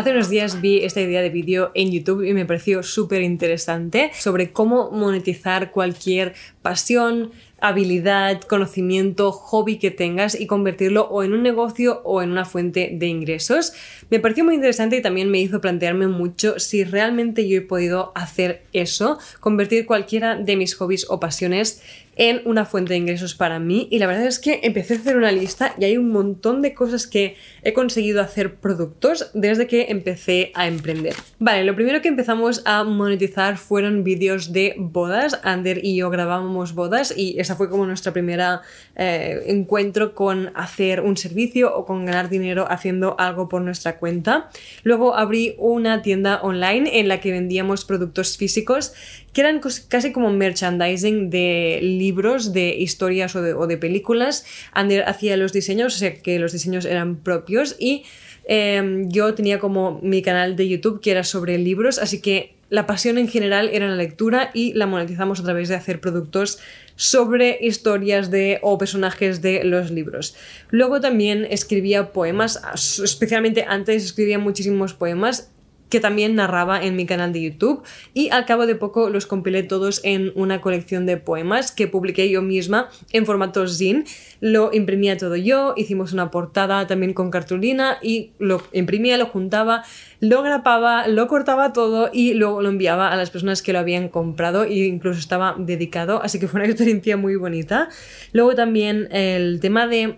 Hace unos días vi esta idea de vídeo en YouTube y me pareció súper interesante sobre cómo monetizar cualquier pasión, habilidad, conocimiento, hobby que tengas y convertirlo o en un negocio o en una fuente de ingresos. Me pareció muy interesante y también me hizo plantearme mucho si realmente yo he podido hacer eso, convertir cualquiera de mis hobbies o pasiones en una fuente de ingresos para mí y la verdad es que empecé a hacer una lista y hay un montón de cosas que he conseguido hacer productos desde que empecé a emprender. Vale, lo primero que empezamos a monetizar fueron vídeos de bodas. Ander y yo grabábamos bodas y esa fue como nuestra primera eh, encuentro con hacer un servicio o con ganar dinero haciendo algo por nuestra cuenta. Luego abrí una tienda online en la que vendíamos productos físicos que eran casi como merchandising de libros, de historias o de, películas. Ander hacía los diseños, o sea que los diseños eran propios y em, yo tenía como mi canal de YouTube que era sobre libros, así que la pasión en general era la lectura y la monetizamos a través de hacer productos sobre historias de o personajes de los libros. Luego también escribía poemas, especialmente antes escribía muchísimos poemas que también narraba en mi canal de YouTube y al cabo de poco los compilé todos en una colección de poemas que publiqué yo misma en formato zine. Lo imprimía todo yo, hicimos una portada también con cartulina y lo imprimía, lo juntaba, lo grapaba, lo cortaba todo y luego lo enviaba a las personas que lo habían comprado e incluso estaba dedicado, así que fue una experiencia muy bonita. Luego también el tema de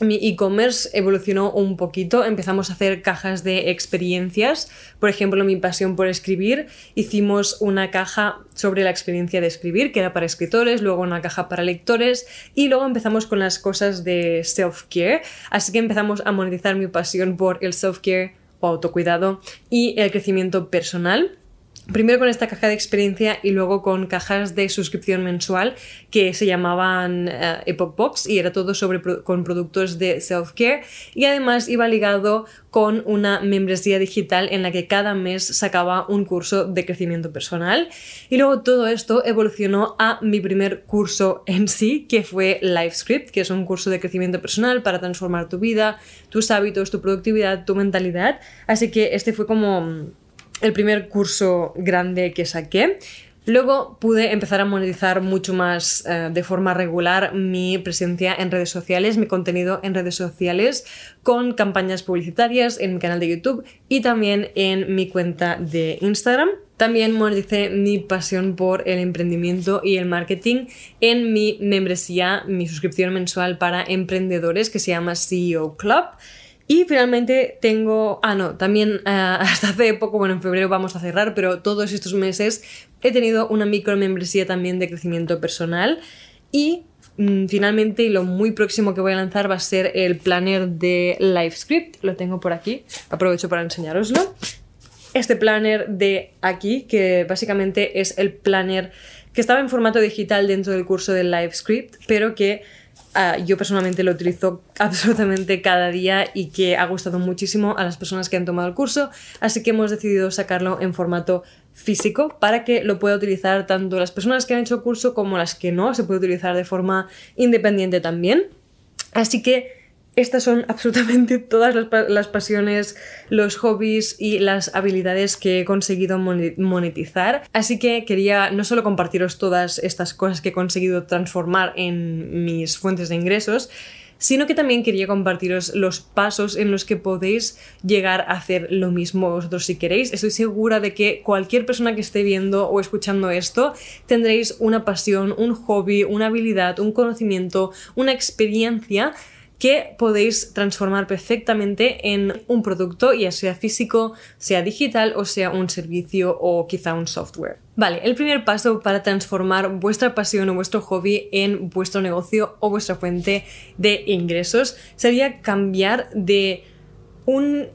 mi e-commerce evolucionó un poquito, empezamos a hacer cajas de experiencias, por ejemplo, mi pasión por escribir, hicimos una caja sobre la experiencia de escribir, que era para escritores, luego una caja para lectores y luego empezamos con las cosas de self-care, así que empezamos a monetizar mi pasión por el self-care o autocuidado y el crecimiento personal. Primero con esta caja de experiencia y luego con cajas de suscripción mensual que se llamaban uh, Epoch Box y era todo sobre con productos de self-care y además iba ligado con una membresía digital en la que cada mes sacaba un curso de crecimiento personal. Y luego todo esto evolucionó a mi primer curso en sí que fue LiveScript que es un curso de crecimiento personal para transformar tu vida, tus hábitos, tu productividad, tu mentalidad. Así que este fue como el primer curso grande que saqué. Luego pude empezar a monetizar mucho más eh, de forma regular mi presencia en redes sociales, mi contenido en redes sociales, con campañas publicitarias en mi canal de YouTube y también en mi cuenta de Instagram. También moneticé mi pasión por el emprendimiento y el marketing en mi membresía, mi suscripción mensual para emprendedores que se llama CEO Club. Y finalmente tengo, ah no, también eh, hasta hace poco, bueno, en febrero vamos a cerrar, pero todos estos meses he tenido una micro membresía también de crecimiento personal y mm, finalmente lo muy próximo que voy a lanzar va a ser el planner de LiveScript, lo tengo por aquí, aprovecho para enseñaroslo. Este planner de aquí, que básicamente es el planner que estaba en formato digital dentro del curso de LiveScript, pero que Ah, yo personalmente lo utilizo absolutamente cada día y que ha gustado muchísimo a las personas que han tomado el curso, así que hemos decidido sacarlo en formato físico para que lo pueda utilizar tanto las personas que han hecho el curso como las que no, se puede utilizar de forma independiente también. Así que estas son absolutamente todas las, pasiones, los hobbies y las habilidades que he conseguido monetizar. Así que quería no solo compartiros todas estas cosas que he conseguido transformar en mis fuentes de ingresos, sino que también quería compartiros los pasos en los que podéis llegar a hacer lo mismo vosotros si queréis. Estoy segura de que cualquier persona que esté viendo o escuchando esto tendréis una pasión, un hobby, una habilidad, un conocimiento, una experiencia que podéis transformar perfectamente en un producto, ya sea físico, sea digital o sea un servicio o quizá un software. Vale, el primer paso para transformar vuestra pasión o vuestro hobby en vuestro negocio o vuestra fuente de ingresos sería cambiar de un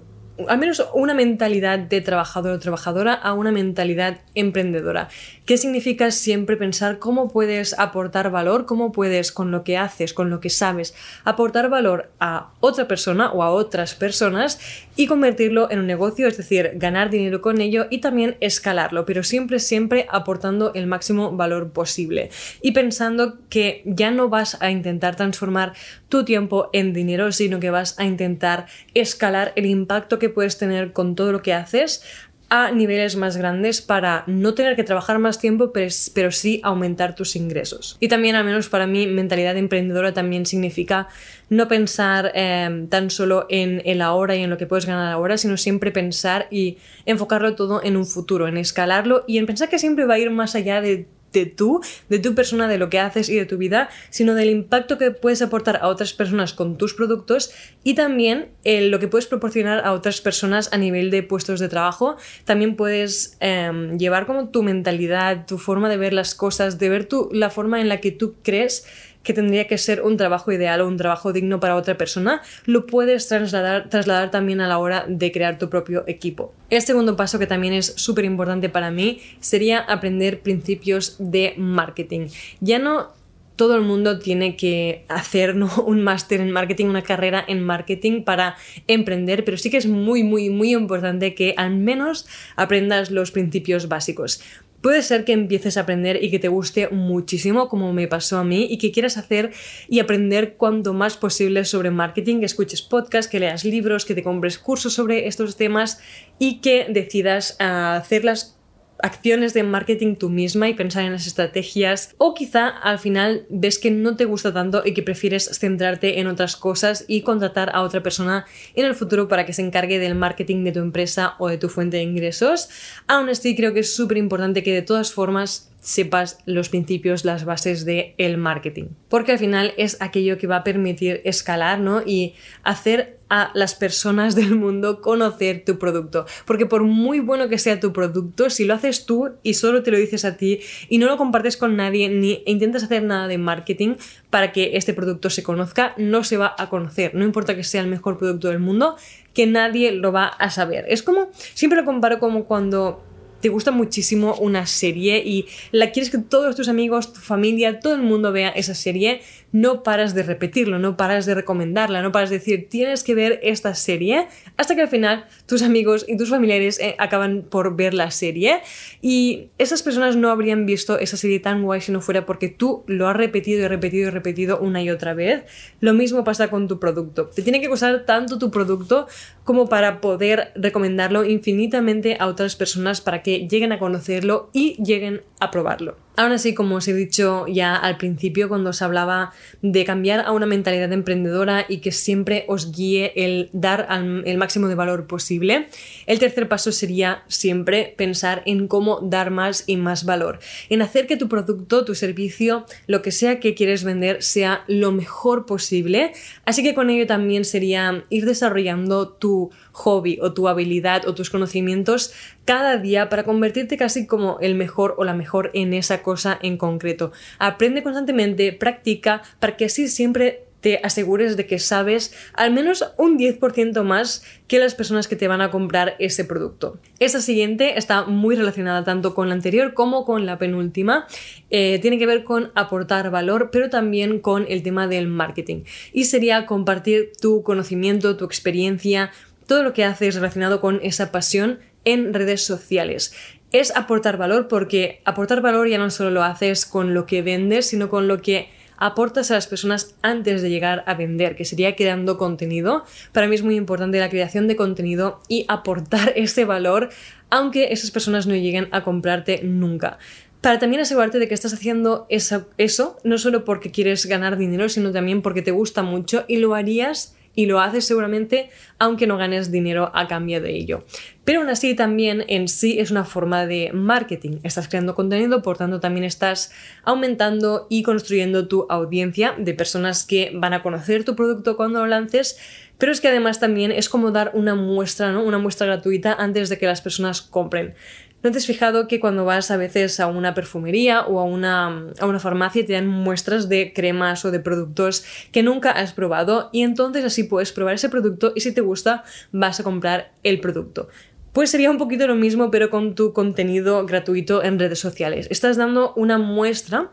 al menos una mentalidad de trabajador o trabajadora a una mentalidad emprendedora. ¿Qué significa siempre pensar cómo puedes aportar valor, cómo puedes con lo que haces, con lo que sabes, aportar valor a otra persona o a otras personas y convertirlo en un negocio, es decir, ganar dinero con ello y también escalarlo, pero siempre, siempre aportando el máximo valor posible. Y pensando que ya no vas a intentar transformar tu tiempo en dinero, sino que vas a intentar escalar el impacto que puedes tener con todo lo que haces a niveles más grandes para no tener que trabajar más tiempo, pero, sí aumentar tus ingresos. Y también, al menos para mí, mentalidad emprendedora también significa no pensar em, tan solo en el ahora y en lo que puedes ganar ahora, sino siempre pensar y enfocarlo todo en un futuro, en escalarlo y en pensar que siempre va a ir más allá de de tú, de tu persona, de lo que haces y de tu vida, sino del impacto que puedes aportar a otras personas con tus productos y también lo que puedes proporcionar a otras personas a nivel de puestos de trabajo. También puedes em, llevar como tu mentalidad, tu forma de ver las cosas, de ver tu, la forma en la que tú crees que tendría que ser un trabajo ideal o un trabajo digno para otra persona, lo puedes trasladar, trasladar también a la hora de crear tu propio equipo. El segundo paso que también es súper importante para mí sería aprender principios de marketing. Ya no todo el mundo tiene que hacer un máster en marketing, una carrera en marketing para emprender, pero sí que es muy, muy, muy importante que al menos aprendas los principios básicos. Puede ser que empieces a aprender y que te guste muchísimo, como me pasó a mí, y que quieras hacer y aprender cuanto más posible sobre marketing, que escuches podcasts, que leas libros, que te compres cursos sobre estos temas y que decidas ah, hacerlas acciones de marketing tú misma y pensar en las estrategias o quizá al final ves que no te gusta tanto y que prefieres centrarte en otras cosas y contratar a otra persona en el futuro para que se encargue del marketing de tu empresa o de tu fuente de ingresos. Aún así creo que es súper importante que de todas formas sepas los principios, las bases del el marketing. Porque al final es aquello que va a permitir escalar ¿no? y hacer a las personas del mundo conocer tu producto. Porque por muy bueno que sea tu producto, si lo haces tú y solo te lo dices a ti y no lo compartes con nadie ni intentas hacer nada de marketing para que este producto se conozca, no se va a conocer. No importa que sea el mejor producto del mundo, que nadie lo va a saber. Es como, siempre lo comparo como cuando te gusta muchísimo una serie y la quieres que todos tus amigos, tu familia, todo el mundo vea esa serie, no paras de repetirlo, no paras de recomendarla, no paras de decir tienes que ver esta serie hasta que al final tus amigos y tus familiares eh, acaban por ver la serie y esas personas no habrían visto esa serie tan guay si no fuera porque tú lo has repetido y repetido y repetido una y otra vez. Lo mismo pasa con tu producto. Te tiene que gustar tanto tu producto como para poder recomendarlo infinitamente a otras personas para que lleguen a conocerlo y lleguen a probarlo. Aún así, como os he dicho ya al principio, cuando os hablaba de cambiar a una mentalidad emprendedora y que siempre os guíe el dar el máximo de valor posible, el tercer paso sería siempre pensar en cómo dar más y más valor, en hacer que tu producto, tu servicio, lo que sea que quieres vender sea lo mejor posible. Así que con ello también sería ir desarrollando tu hobby o tu habilidad o tus conocimientos cada día para convertirte casi como el mejor o la mejor en cosa en concreto. Aprende constantemente, practica para que así siempre te asegures de que sabes al menos un 10% más que las personas que te van a comprar ese producto. Esta siguiente está muy relacionada tanto con la anterior como con la penúltima. Eh, tiene que ver con aportar valor, pero también con el tema del marketing. Y sería compartir tu conocimiento, tu experiencia, todo lo que haces relacionado con esa pasión en redes sociales. Es aportar valor porque aportar valor ya no solo lo haces con lo que vendes, sino con lo que aportas a las personas antes de llegar a vender, que sería creando contenido. Para mí es muy importante la creación de contenido y aportar ese valor, aunque esas personas no lleguen a comprarte nunca para también asegurarte de que estás haciendo eso, no solo porque quieres ganar dinero, sino también porque te gusta mucho y lo harías y lo haces seguramente aunque no ganes dinero a cambio de ello. Pero aún así también en sí es una forma de marketing. Estás creando contenido, por tanto también estás aumentando y construyendo tu audiencia de personas que van a conocer tu producto cuando lo lances. Pero es que además también es como dar una muestra, ¿no? Una muestra gratuita antes de que las personas compren. ¿No te has fijado que cuando vas a veces a una perfumería o a una, a una farmacia te dan muestras de cremas o de productos que nunca has probado y entonces así puedes probar ese producto y si te gusta vas a comprar el producto? Pues sería un poquito lo mismo pero con tu contenido gratuito en redes sociales. Estás dando una muestra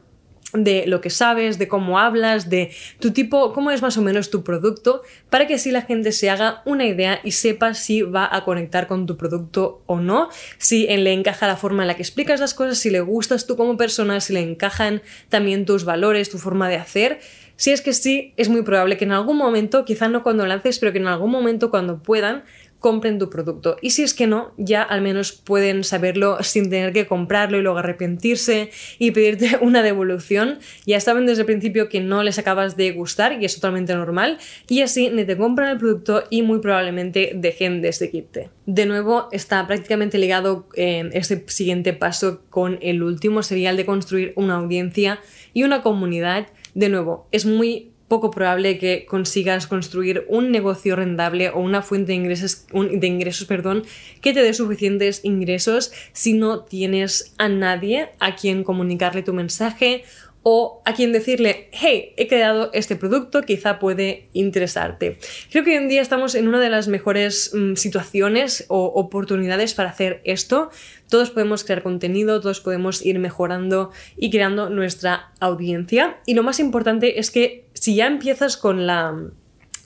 de lo que sabes, de cómo hablas, de tu tipo, cómo es más o menos tu producto, para que así la gente se haga una idea y sepa si va a conectar con tu producto o no, si le encaja la forma en la que explicas las cosas, si le gustas tú como persona, si le encajan también tus valores, tu forma de hacer. Si es que sí, es muy probable que en algún momento, quizá no cuando lances, pero que en algún momento cuando puedan, compren tu producto. Y si es que no, ya al menos pueden saberlo sin tener que comprarlo y luego arrepentirse y pedirte una devolución. Ya saben desde el principio que no les acabas de gustar y es totalmente normal. Y así ni te compran el producto y muy probablemente dejen de seguirte. De nuevo, está prácticamente ligado eh, este siguiente paso con el último, sería el de construir una audiencia y una comunidad. De nuevo, es muy poco probable que consigas construir un negocio rentable o una fuente de ingresos, de ingresos perdón, que te dé suficientes ingresos si no tienes a nadie a quien comunicarle tu mensaje o a quien decirle, hey, he creado este producto, quizá puede interesarte. Creo que hoy en día estamos en una de las mejores mm, situaciones o oportunidades para hacer esto. Todos podemos crear contenido, todos podemos ir mejorando y creando nuestra audiencia. Y lo más importante es que si ya empiezas con la,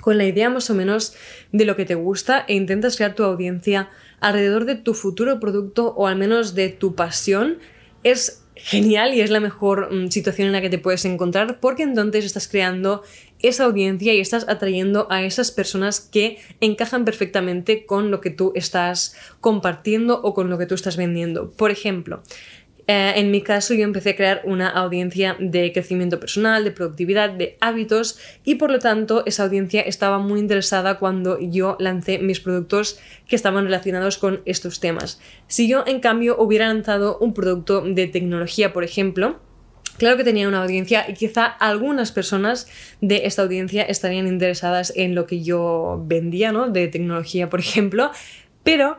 con la idea más o menos de lo que te gusta e intentas crear tu audiencia alrededor de tu futuro producto o al menos de tu pasión, es genial y es la mejor mm, situación en la que te puedes encontrar porque entonces estás creando esa audiencia y estás atrayendo a esas personas que encajan perfectamente con lo que tú estás compartiendo o con lo que tú estás vendiendo. Por ejemplo, eh, en mi caso yo empecé a crear una audiencia de crecimiento personal, de productividad, de hábitos y por lo tanto esa audiencia estaba muy interesada cuando yo lancé mis productos que estaban relacionados con estos temas. Si yo en cambio hubiera lanzado un producto de tecnología, por ejemplo, Claro que tenía una audiencia y quizá algunas personas de esta audiencia estarían interesadas en lo que yo vendía, ¿no? De tecnología, por ejemplo, pero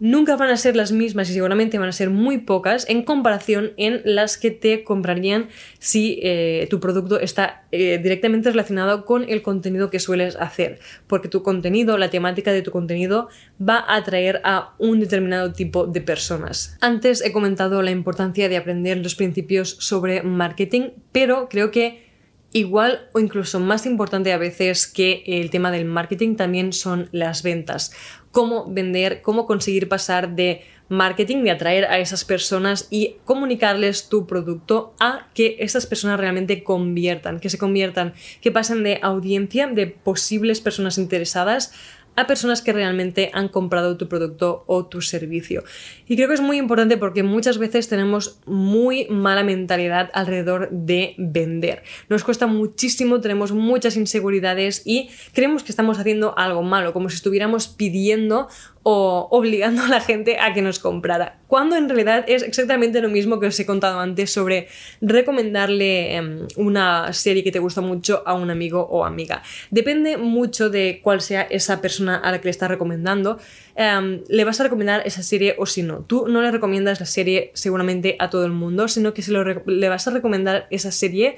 nunca van a ser las mismas y seguramente van a ser muy pocas en comparación en las que te comprarían si eh, tu producto está eh, directamente relacionado con el contenido que sueles hacer. Porque tu contenido, la temática de tu contenido va a atraer a un determinado tipo de personas. Antes he comentado la importancia de aprender los principios sobre marketing, pero creo que Igual o incluso más importante a veces que el tema del marketing también son las ventas. Cómo vender, cómo conseguir pasar de marketing, de atraer a esas personas y comunicarles tu producto a que esas personas realmente conviertan, que se conviertan, que pasen de audiencia, de posibles personas interesadas a personas que realmente han comprado tu producto o tu servicio. Y creo que es muy importante porque muchas veces tenemos muy mala mentalidad alrededor de vender. Nos cuesta muchísimo, tenemos muchas inseguridades y creemos que estamos haciendo algo malo, como si estuviéramos pidiendo o obligando a la gente a que nos comprara. Cuando en realidad es exactamente lo mismo que os he contado antes sobre recomendarle em, una serie que te gusta mucho a un amigo o amiga. Depende mucho de cuál sea esa persona a la que le estás recomendando. Em, le vas a recomendar esa serie o si no. Tú no le recomiendas la serie seguramente a todo el mundo, sino que se le vas a recomendar esa serie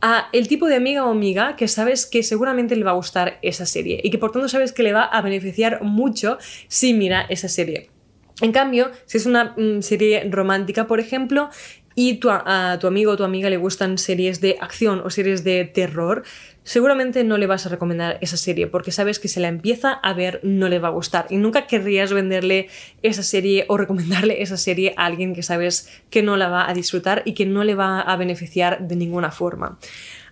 a el tipo de amiga o amiga que sabes que seguramente le va a gustar esa serie y que por tanto sabes que le va a beneficiar mucho si mira esa serie. En cambio, si es una mm, serie romántica, por ejemplo, y tu, a tu amigo o tu amiga le gustan series de acción o series de terror, seguramente no le vas a recomendar esa serie porque sabes que si la empieza a ver no le va a gustar y nunca querrías venderle esa serie o recomendarle esa serie a alguien que sabes que no la va a disfrutar y que no le va a beneficiar de ninguna forma.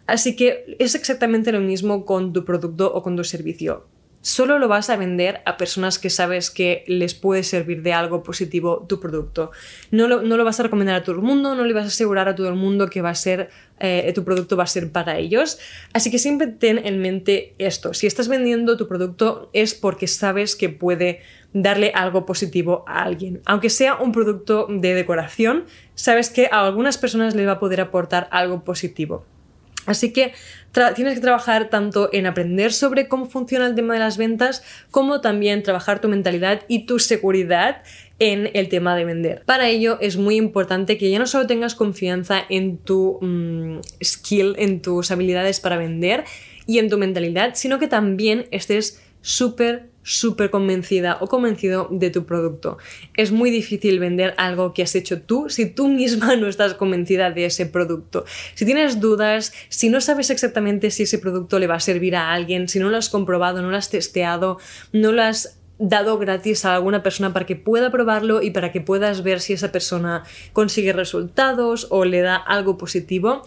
Así que es exactamente lo mismo con tu producto o con tu servicio solo lo vas a vender a personas que sabes que les puede servir de algo positivo tu producto. No lo, no lo vas a recomendar a todo el mundo, no le vas a asegurar a todo el mundo que va a ser eh, tu producto va a ser para ellos. Así que siempre ten en mente esto. Si estás vendiendo tu producto es porque sabes que puede darle algo positivo a alguien. Aunque sea un producto de decoración, sabes que a algunas personas les va a poder aportar algo positivo. Así que tienes que trabajar tanto en aprender sobre cómo funciona el tema de las ventas, como también trabajar tu mentalidad y tu seguridad en el tema de vender. Para ello es muy importante que ya no solo tengas confianza en tu mm, skill, en tus habilidades para vender y en tu mentalidad, sino que también estés súper súper convencida o convencido de tu producto. Es muy difícil vender algo que has hecho tú si tú misma no estás convencida de ese producto. Si tienes dudas, si no sabes exactamente si ese producto le va a servir a alguien, si no lo has comprobado, no lo has testeado, no lo has dado gratis a alguna persona para que pueda probarlo y para que puedas ver si esa persona consigue resultados o le da algo positivo,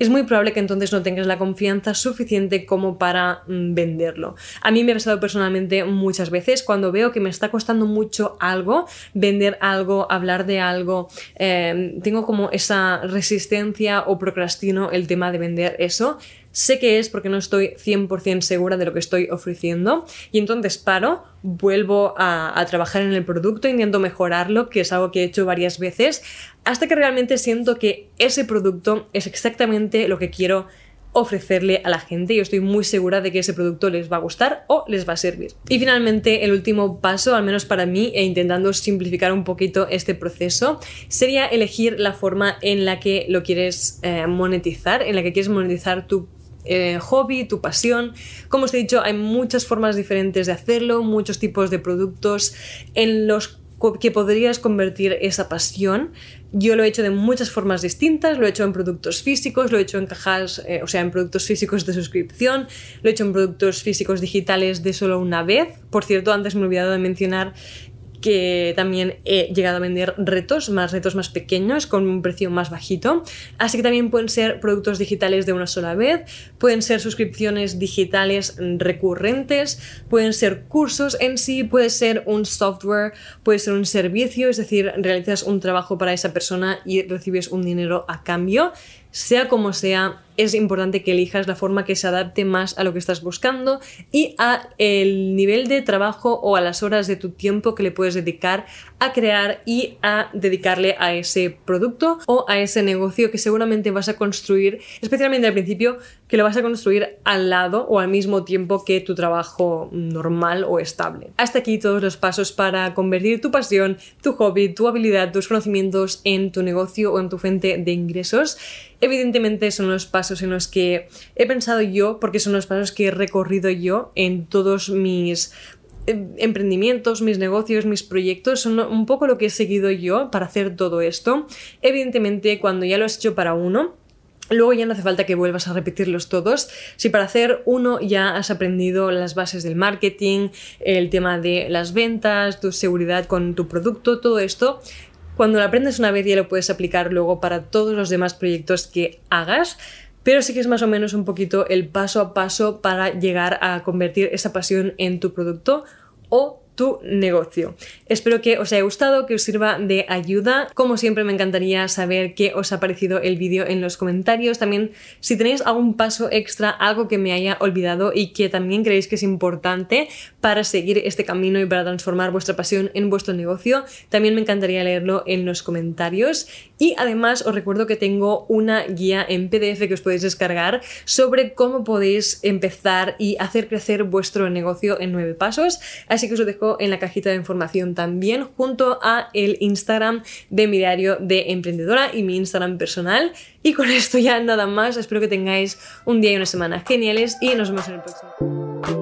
es muy probable que entonces no tengas la confianza suficiente como para mm, venderlo. A mí me ha pasado personalmente muchas veces cuando veo que me está costando mucho algo, vender algo, hablar de algo, em, tengo como esa resistencia o procrastino el tema de vender eso. Sé que es porque no estoy 100% segura de lo que estoy ofreciendo y entonces paro, vuelvo a, trabajar en el producto, intento mejorarlo, que es algo que he hecho varias veces, hasta que realmente siento que ese producto es exactamente lo que quiero ofrecerle a la gente y estoy muy segura de que ese producto les va a gustar o les va a servir. Y finalmente el último paso, al menos para mí, e intentando simplificar un poquito este proceso, sería elegir la forma en la que lo quieres eh, monetizar, en la que quieres monetizar tu eh, hobby, tu pasión. Como os he dicho, hay muchas formas diferentes de hacerlo, muchos tipos de productos en los que podrías convertir esa pasión. Yo lo he hecho de muchas formas distintas, lo he hecho en productos físicos, lo he hecho en cajas, eh, o sea, en productos físicos de suscripción, lo he hecho en productos físicos digitales de solo una vez. Por cierto, antes me he olvidado de mencionar que también he llegado a vender retos, más retos más pequeños, con un precio más bajito. Así que también pueden ser productos digitales de una sola vez, pueden ser suscripciones digitales recurrentes, pueden ser cursos en sí, puede ser un software, puede ser un servicio, es decir, realizas un trabajo para esa persona y recibes un dinero a cambio. Sea como sea, es importante que elijas la forma que se adapte más a lo que estás buscando y a el nivel de trabajo o a las horas de tu tiempo que le puedes dedicar a crear y a dedicarle a ese producto o a ese negocio que seguramente vas a construir, especialmente al principio, que lo vas a construir al lado o al mismo tiempo que tu trabajo normal o estable. Hasta aquí todos los pasos para convertir tu pasión, tu hobby, tu habilidad, tus conocimientos en tu negocio o en tu fuente de ingresos. Evidentemente son los pasos en los que he pensado yo, porque son los pasos que he recorrido yo en todos mis eh, emprendimientos, mis negocios, mis proyectos, son un poco lo que he seguido yo para hacer todo esto. Evidentemente, cuando ya lo has hecho para uno, Luego ya no hace falta que vuelvas a repetirlos todos. Si para hacer uno ya has aprendido las bases del marketing, el tema de las ventas, tu seguridad con tu producto, todo esto, cuando lo aprendes una vez ya lo puedes aplicar luego para todos los demás proyectos que hagas, pero sí que es más o menos un poquito el paso a paso para llegar a convertir esa pasión en tu producto o tu negocio. Espero que os haya gustado, que os sirva de ayuda. Como siempre me encantaría saber qué os ha parecido el vídeo en los comentarios. También si tenéis algún paso extra, algo que me haya olvidado y que también creéis que es importante para seguir este camino y para transformar vuestra pasión en vuestro negocio, también me encantaría leerlo en los comentarios. Y además os recuerdo que tengo una guía en PDF que os podéis descargar sobre cómo podéis empezar y hacer crecer vuestro negocio en nueve pasos. Así que os lo en la cajita de información también, junto a el Instagram de mi diario de emprendedora y mi Instagram personal. Y con esto ya nada más, espero que tengáis un día y una semana geniales y nos vemos en el próximo.